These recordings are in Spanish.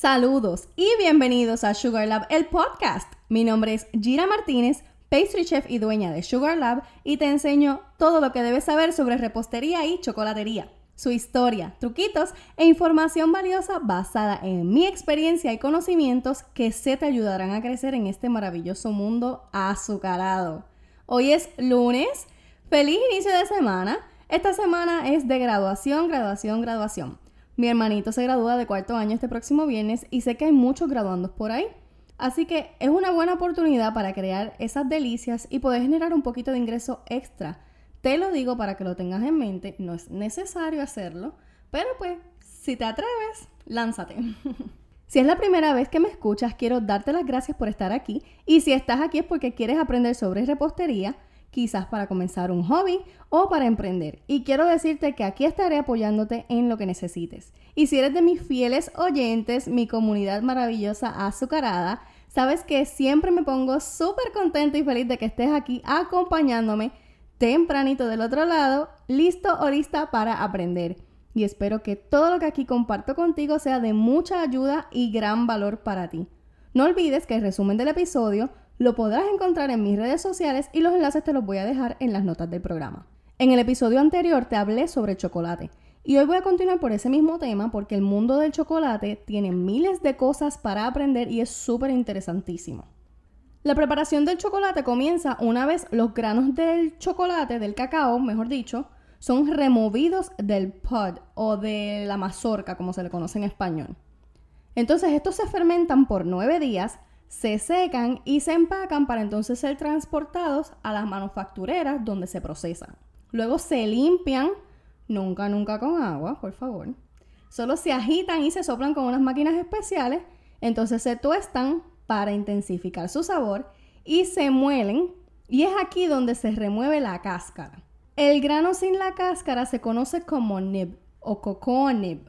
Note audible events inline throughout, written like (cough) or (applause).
Saludos y bienvenidos a Sugar Lab, el podcast. Mi nombre es Gira Martínez, pastry chef y dueña de Sugar Lab, y te enseño todo lo que debes saber sobre repostería y chocolatería, su historia, truquitos e información valiosa basada en mi experiencia y conocimientos que se te ayudarán a crecer en este maravilloso mundo azucarado. Hoy es lunes, feliz inicio de semana. Esta semana es de graduación, graduación, graduación. Mi hermanito se gradúa de cuarto año este próximo viernes y sé que hay muchos graduandos por ahí. Así que es una buena oportunidad para crear esas delicias y poder generar un poquito de ingreso extra. Te lo digo para que lo tengas en mente, no es necesario hacerlo, pero pues si te atreves, lánzate. (laughs) si es la primera vez que me escuchas, quiero darte las gracias por estar aquí y si estás aquí es porque quieres aprender sobre repostería quizás para comenzar un hobby o para emprender. Y quiero decirte que aquí estaré apoyándote en lo que necesites. Y si eres de mis fieles oyentes, mi comunidad maravillosa azucarada, sabes que siempre me pongo súper contento y feliz de que estés aquí acompañándome tempranito del otro lado, listo o lista para aprender. Y espero que todo lo que aquí comparto contigo sea de mucha ayuda y gran valor para ti. No olvides que el resumen del episodio lo podrás encontrar en mis redes sociales y los enlaces te los voy a dejar en las notas del programa. En el episodio anterior te hablé sobre chocolate y hoy voy a continuar por ese mismo tema porque el mundo del chocolate tiene miles de cosas para aprender y es súper interesantísimo. La preparación del chocolate comienza una vez los granos del chocolate, del cacao, mejor dicho, son removidos del pod o de la mazorca, como se le conoce en español. Entonces estos se fermentan por nueve días se secan y se empacan para entonces ser transportados a las manufactureras donde se procesan. Luego se limpian, nunca, nunca con agua, por favor. Solo se agitan y se soplan con unas máquinas especiales, entonces se tuestan para intensificar su sabor y se muelen y es aquí donde se remueve la cáscara. El grano sin la cáscara se conoce como nib o cocoa nib.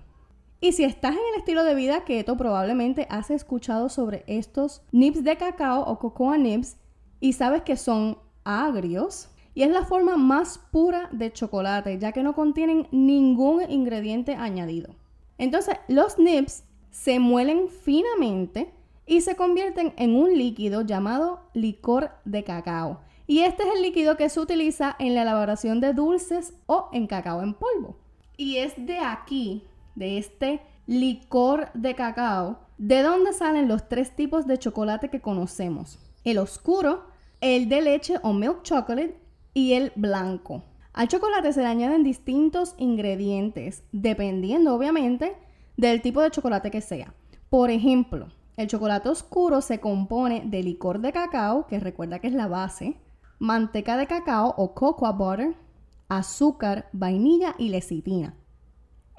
Y si estás en el estilo de vida keto, probablemente has escuchado sobre estos nibs de cacao o cocoa nibs y sabes que son agrios. Y es la forma más pura de chocolate, ya que no contienen ningún ingrediente añadido. Entonces, los nibs se muelen finamente y se convierten en un líquido llamado licor de cacao. Y este es el líquido que se utiliza en la elaboración de dulces o en cacao en polvo. Y es de aquí de este licor de cacao, ¿de dónde salen los tres tipos de chocolate que conocemos? El oscuro, el de leche o milk chocolate y el blanco. Al chocolate se le añaden distintos ingredientes, dependiendo obviamente del tipo de chocolate que sea. Por ejemplo, el chocolate oscuro se compone de licor de cacao, que recuerda que es la base, manteca de cacao o cocoa butter, azúcar, vainilla y lecitina.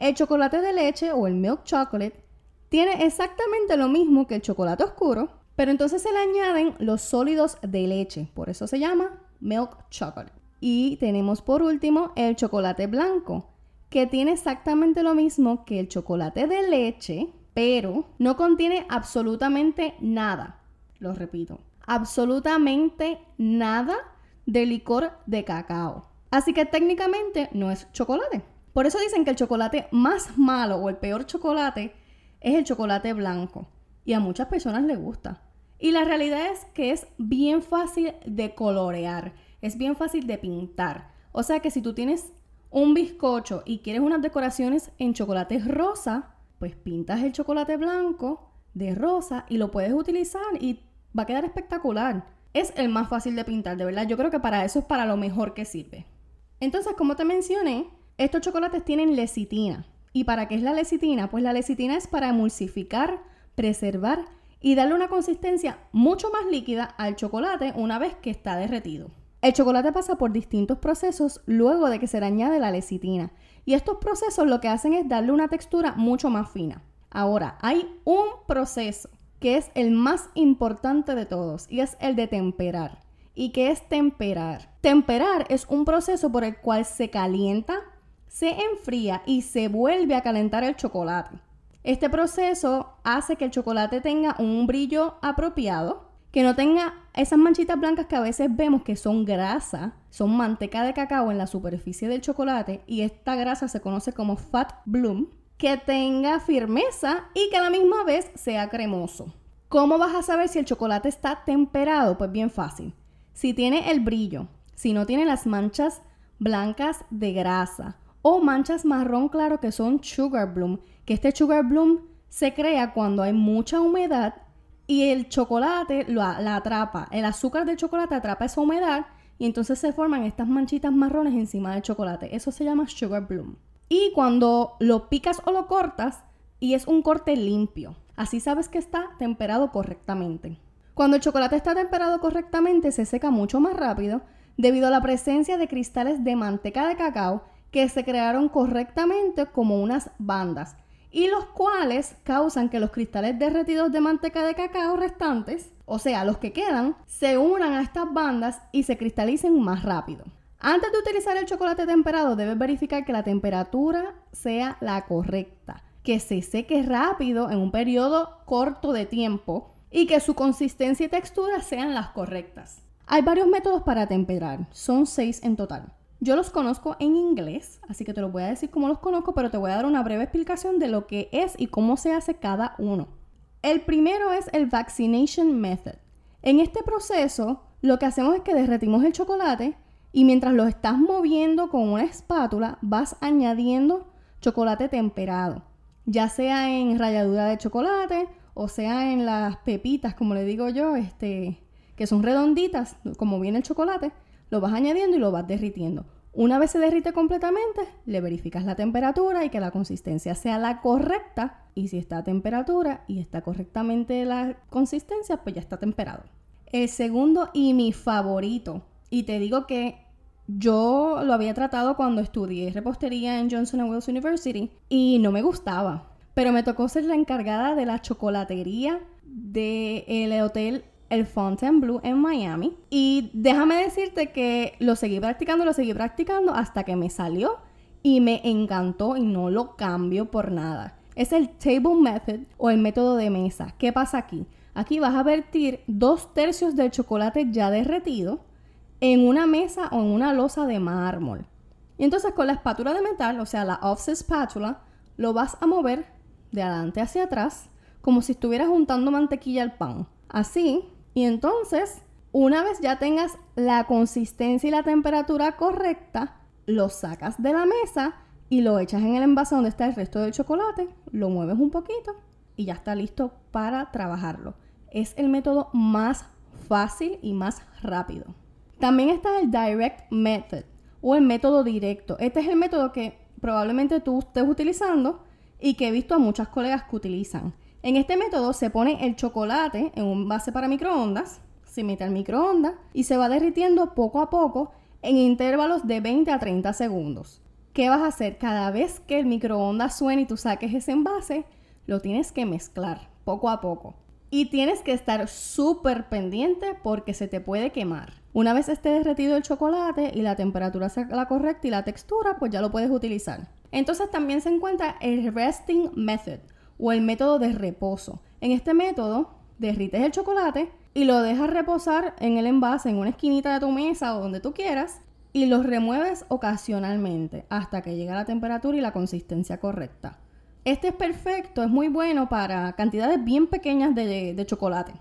El chocolate de leche o el milk chocolate tiene exactamente lo mismo que el chocolate oscuro, pero entonces se le añaden los sólidos de leche, por eso se llama milk chocolate. Y tenemos por último el chocolate blanco, que tiene exactamente lo mismo que el chocolate de leche, pero no contiene absolutamente nada. Lo repito, absolutamente nada de licor de cacao. Así que técnicamente no es chocolate. Por eso dicen que el chocolate más malo o el peor chocolate es el chocolate blanco. Y a muchas personas les gusta. Y la realidad es que es bien fácil de colorear, es bien fácil de pintar. O sea que si tú tienes un bizcocho y quieres unas decoraciones en chocolate rosa, pues pintas el chocolate blanco de rosa y lo puedes utilizar y va a quedar espectacular. Es el más fácil de pintar, de verdad. Yo creo que para eso es para lo mejor que sirve. Entonces, como te mencioné, estos chocolates tienen lecitina. ¿Y para qué es la lecitina? Pues la lecitina es para emulsificar, preservar y darle una consistencia mucho más líquida al chocolate una vez que está derretido. El chocolate pasa por distintos procesos luego de que se le añade la lecitina. Y estos procesos lo que hacen es darle una textura mucho más fina. Ahora, hay un proceso que es el más importante de todos y es el de temperar. ¿Y qué es temperar? Temperar es un proceso por el cual se calienta, se enfría y se vuelve a calentar el chocolate. Este proceso hace que el chocolate tenga un brillo apropiado, que no tenga esas manchitas blancas que a veces vemos que son grasa, son manteca de cacao en la superficie del chocolate y esta grasa se conoce como fat bloom, que tenga firmeza y que a la misma vez sea cremoso. ¿Cómo vas a saber si el chocolate está temperado? Pues bien fácil. Si tiene el brillo, si no tiene las manchas blancas de grasa o manchas marrón claro que son sugar bloom, que este sugar bloom se crea cuando hay mucha humedad y el chocolate la atrapa, el azúcar del chocolate atrapa esa humedad y entonces se forman estas manchitas marrones encima del chocolate. Eso se llama sugar bloom. Y cuando lo picas o lo cortas y es un corte limpio, así sabes que está temperado correctamente. Cuando el chocolate está temperado correctamente se seca mucho más rápido debido a la presencia de cristales de manteca de cacao que se crearon correctamente como unas bandas y los cuales causan que los cristales derretidos de manteca de cacao restantes, o sea, los que quedan, se unan a estas bandas y se cristalicen más rápido. Antes de utilizar el chocolate temperado, debes verificar que la temperatura sea la correcta, que se seque rápido en un periodo corto de tiempo y que su consistencia y textura sean las correctas. Hay varios métodos para temperar, son seis en total. Yo los conozco en inglés, así que te lo voy a decir cómo los conozco, pero te voy a dar una breve explicación de lo que es y cómo se hace cada uno. El primero es el vaccination method. En este proceso, lo que hacemos es que derretimos el chocolate y mientras lo estás moviendo con una espátula, vas añadiendo chocolate temperado, ya sea en ralladura de chocolate o sea en las pepitas, como le digo yo, este, que son redonditas, como viene el chocolate lo vas añadiendo y lo vas derritiendo. Una vez se derrite completamente, le verificas la temperatura y que la consistencia sea la correcta. Y si está a temperatura y está correctamente la consistencia, pues ya está temperado. El segundo y mi favorito, y te digo que yo lo había tratado cuando estudié repostería en Johnson Wales University y no me gustaba. Pero me tocó ser la encargada de la chocolatería del hotel el Fontainebleau en Miami. Y déjame decirte que lo seguí practicando, lo seguí practicando hasta que me salió y me encantó y no lo cambio por nada. Es el table method o el método de mesa. ¿Qué pasa aquí? Aquí vas a vertir dos tercios del chocolate ya derretido en una mesa o en una losa de mármol. Y entonces con la espátula de metal, o sea, la offset spatula, lo vas a mover de adelante hacia atrás como si estuvieras juntando mantequilla al pan. Así, y entonces, una vez ya tengas la consistencia y la temperatura correcta, lo sacas de la mesa y lo echas en el envase donde está el resto del chocolate, lo mueves un poquito y ya está listo para trabajarlo. Es el método más fácil y más rápido. También está el Direct Method o el método directo. Este es el método que probablemente tú estés utilizando y que he visto a muchas colegas que utilizan. En este método se pone el chocolate en un base para microondas, se mete al microondas y se va derritiendo poco a poco en intervalos de 20 a 30 segundos. ¿Qué vas a hacer? Cada vez que el microondas suene y tú saques ese envase, lo tienes que mezclar poco a poco. Y tienes que estar súper pendiente porque se te puede quemar. Una vez esté derretido el chocolate y la temperatura sea la correcta y la textura, pues ya lo puedes utilizar. Entonces también se encuentra el resting method o el método de reposo. En este método, derrites el chocolate y lo dejas reposar en el envase, en una esquinita de tu mesa o donde tú quieras, y lo remueves ocasionalmente hasta que llegue a la temperatura y la consistencia correcta. Este es perfecto, es muy bueno para cantidades bien pequeñas de, de chocolate.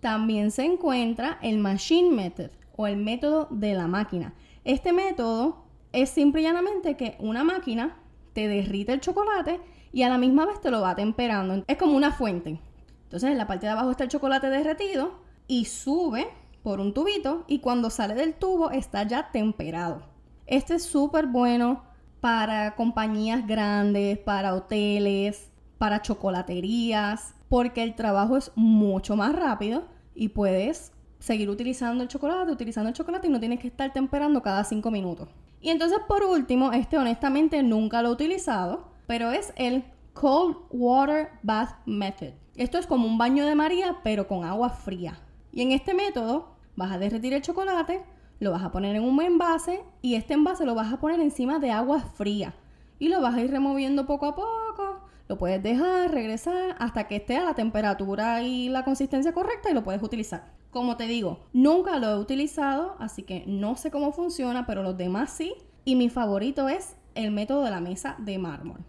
También se encuentra el Machine Method o el método de la máquina. Este método es simple y llanamente que una máquina te derrite el chocolate y a la misma vez te lo va temperando. Es como una fuente. Entonces en la parte de abajo está el chocolate derretido y sube por un tubito y cuando sale del tubo está ya temperado. Este es súper bueno para compañías grandes, para hoteles, para chocolaterías, porque el trabajo es mucho más rápido y puedes seguir utilizando el chocolate, utilizando el chocolate y no tienes que estar temperando cada 5 minutos. Y entonces por último, este honestamente nunca lo he utilizado, pero es el Cold Water Bath Method. Esto es como un baño de María, pero con agua fría. Y en este método vas a derretir el chocolate, lo vas a poner en un envase y este envase lo vas a poner encima de agua fría. Y lo vas a ir removiendo poco a poco. Lo puedes dejar, regresar hasta que esté a la temperatura y la consistencia correcta y lo puedes utilizar. Como te digo, nunca lo he utilizado, así que no sé cómo funciona, pero los demás sí. Y mi favorito es el método de la mesa de mármol.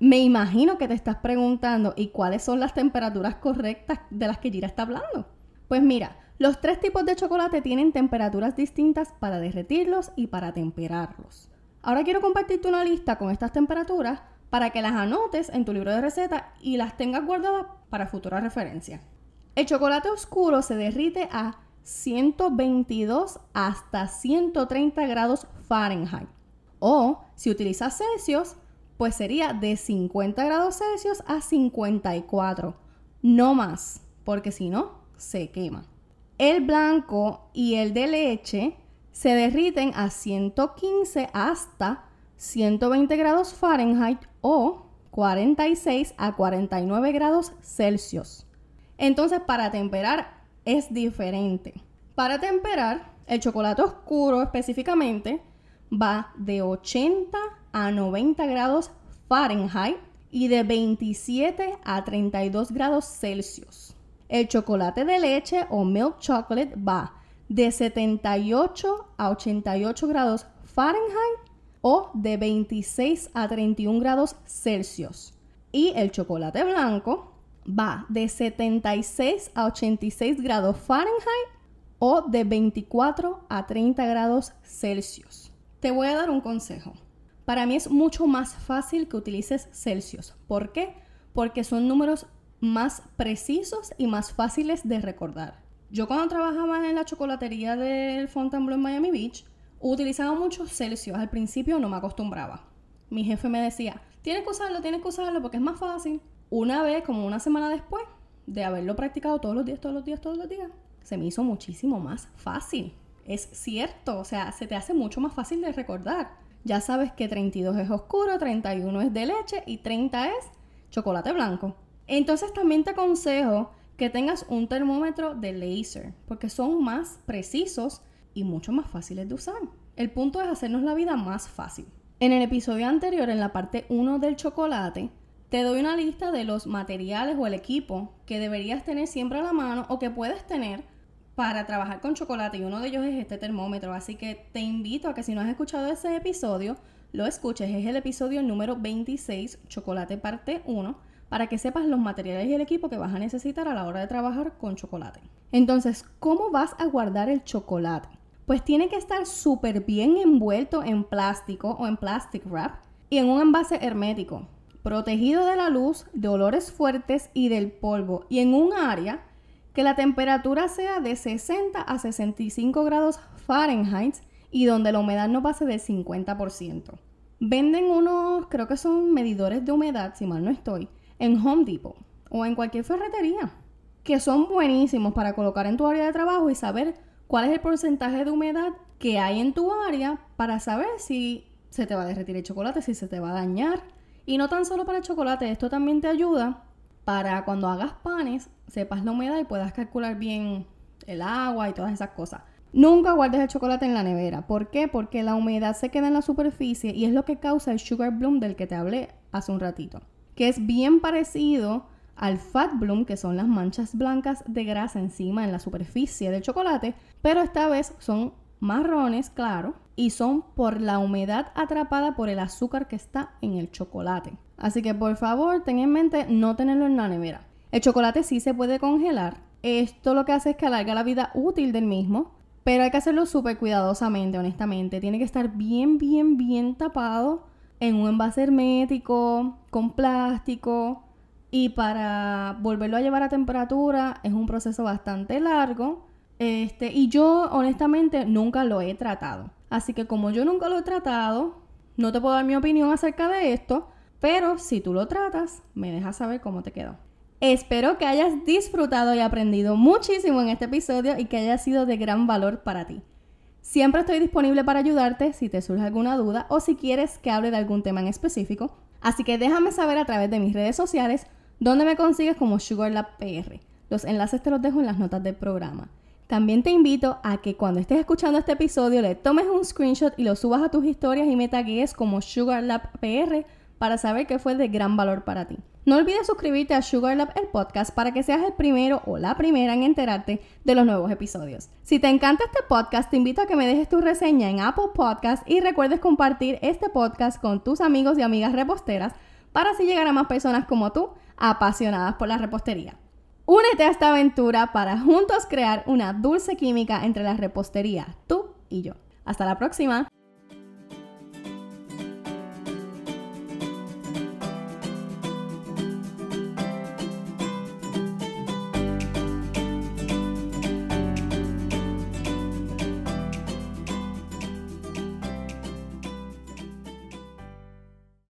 Me imagino que te estás preguntando, ¿y cuáles son las temperaturas correctas de las que Gira está hablando? Pues mira, los tres tipos de chocolate tienen temperaturas distintas para derretirlos y para temperarlos. Ahora quiero compartirte una lista con estas temperaturas para que las anotes en tu libro de receta y las tengas guardadas para futura referencia. El chocolate oscuro se derrite a 122 hasta 130 grados Fahrenheit. O si utilizas Celsius, pues sería de 50 grados Celsius a 54. No más, porque si no, se quema. El blanco y el de leche se derriten a 115 hasta 120 grados Fahrenheit o 46 a 49 grados Celsius. Entonces, para temperar es diferente. Para temperar, el chocolate oscuro específicamente va de 80 a 90 grados Fahrenheit y de 27 a 32 grados Celsius. El chocolate de leche o milk chocolate va de 78 a 88 grados Fahrenheit o de 26 a 31 grados Celsius. Y el chocolate blanco va de 76 a 86 grados Fahrenheit o de 24 a 30 grados Celsius. Te voy a dar un consejo. Para mí es mucho más fácil que utilices Celsius. ¿Por qué? Porque son números más precisos y más fáciles de recordar. Yo cuando trabajaba en la chocolatería del Fontainebleau en Miami Beach, utilizaba muchos Celsius. Al principio no me acostumbraba. Mi jefe me decía, tienes que usarlo, tienes que usarlo porque es más fácil. Una vez, como una semana después de haberlo practicado todos los días, todos los días, todos los días, se me hizo muchísimo más fácil. Es cierto, o sea, se te hace mucho más fácil de recordar. Ya sabes que 32 es oscuro, 31 es de leche y 30 es chocolate blanco. Entonces también te aconsejo que tengas un termómetro de laser, porque son más precisos y mucho más fáciles de usar. El punto es hacernos la vida más fácil. En el episodio anterior, en la parte 1 del chocolate, te doy una lista de los materiales o el equipo que deberías tener siempre a la mano o que puedes tener para trabajar con chocolate y uno de ellos es este termómetro. Así que te invito a que si no has escuchado ese episodio, lo escuches. Es el episodio número 26, Chocolate parte 1 para que sepas los materiales y el equipo que vas a necesitar a la hora de trabajar con chocolate. Entonces, ¿cómo vas a guardar el chocolate? Pues tiene que estar súper bien envuelto en plástico o en plastic wrap y en un envase hermético, protegido de la luz, de olores fuertes y del polvo y en un área que la temperatura sea de 60 a 65 grados Fahrenheit y donde la humedad no pase del 50%. Venden unos, creo que son medidores de humedad, si mal no estoy, en Home Depot o en cualquier ferretería, que son buenísimos para colocar en tu área de trabajo y saber cuál es el porcentaje de humedad que hay en tu área para saber si se te va a derretir el chocolate, si se te va a dañar. Y no tan solo para el chocolate, esto también te ayuda para cuando hagas panes, sepas la humedad y puedas calcular bien el agua y todas esas cosas. Nunca guardes el chocolate en la nevera. ¿Por qué? Porque la humedad se queda en la superficie y es lo que causa el sugar bloom del que te hablé hace un ratito que es bien parecido al fat bloom, que son las manchas blancas de grasa encima en la superficie del chocolate, pero esta vez son marrones, claro, y son por la humedad atrapada por el azúcar que está en el chocolate. Así que por favor, ten en mente no tenerlo en la nevera. El chocolate sí se puede congelar. Esto lo que hace es que alarga la vida útil del mismo, pero hay que hacerlo súper cuidadosamente, honestamente. Tiene que estar bien, bien, bien tapado en un envase hermético, con plástico. Y para volverlo a llevar a temperatura es un proceso bastante largo. Este, y yo honestamente nunca lo he tratado. Así que como yo nunca lo he tratado, no te puedo dar mi opinión acerca de esto. Pero si tú lo tratas, me dejas saber cómo te quedó. Espero que hayas disfrutado y aprendido muchísimo en este episodio y que haya sido de gran valor para ti. Siempre estoy disponible para ayudarte si te surge alguna duda o si quieres que hable de algún tema en específico. Así que déjame saber a través de mis redes sociales dónde me consigues como SugarLabPR. Los enlaces te los dejo en las notas del programa. También te invito a que cuando estés escuchando este episodio le tomes un screenshot y lo subas a tus historias y me tagues como SugarLabPR para saber que fue de gran valor para ti. No olvides suscribirte a Sugar el podcast para que seas el primero o la primera en enterarte de los nuevos episodios. Si te encanta este podcast, te invito a que me dejes tu reseña en Apple Podcast y recuerdes compartir este podcast con tus amigos y amigas reposteras para así llegar a más personas como tú, apasionadas por la repostería. Únete a esta aventura para juntos crear una dulce química entre la repostería, tú y yo. Hasta la próxima.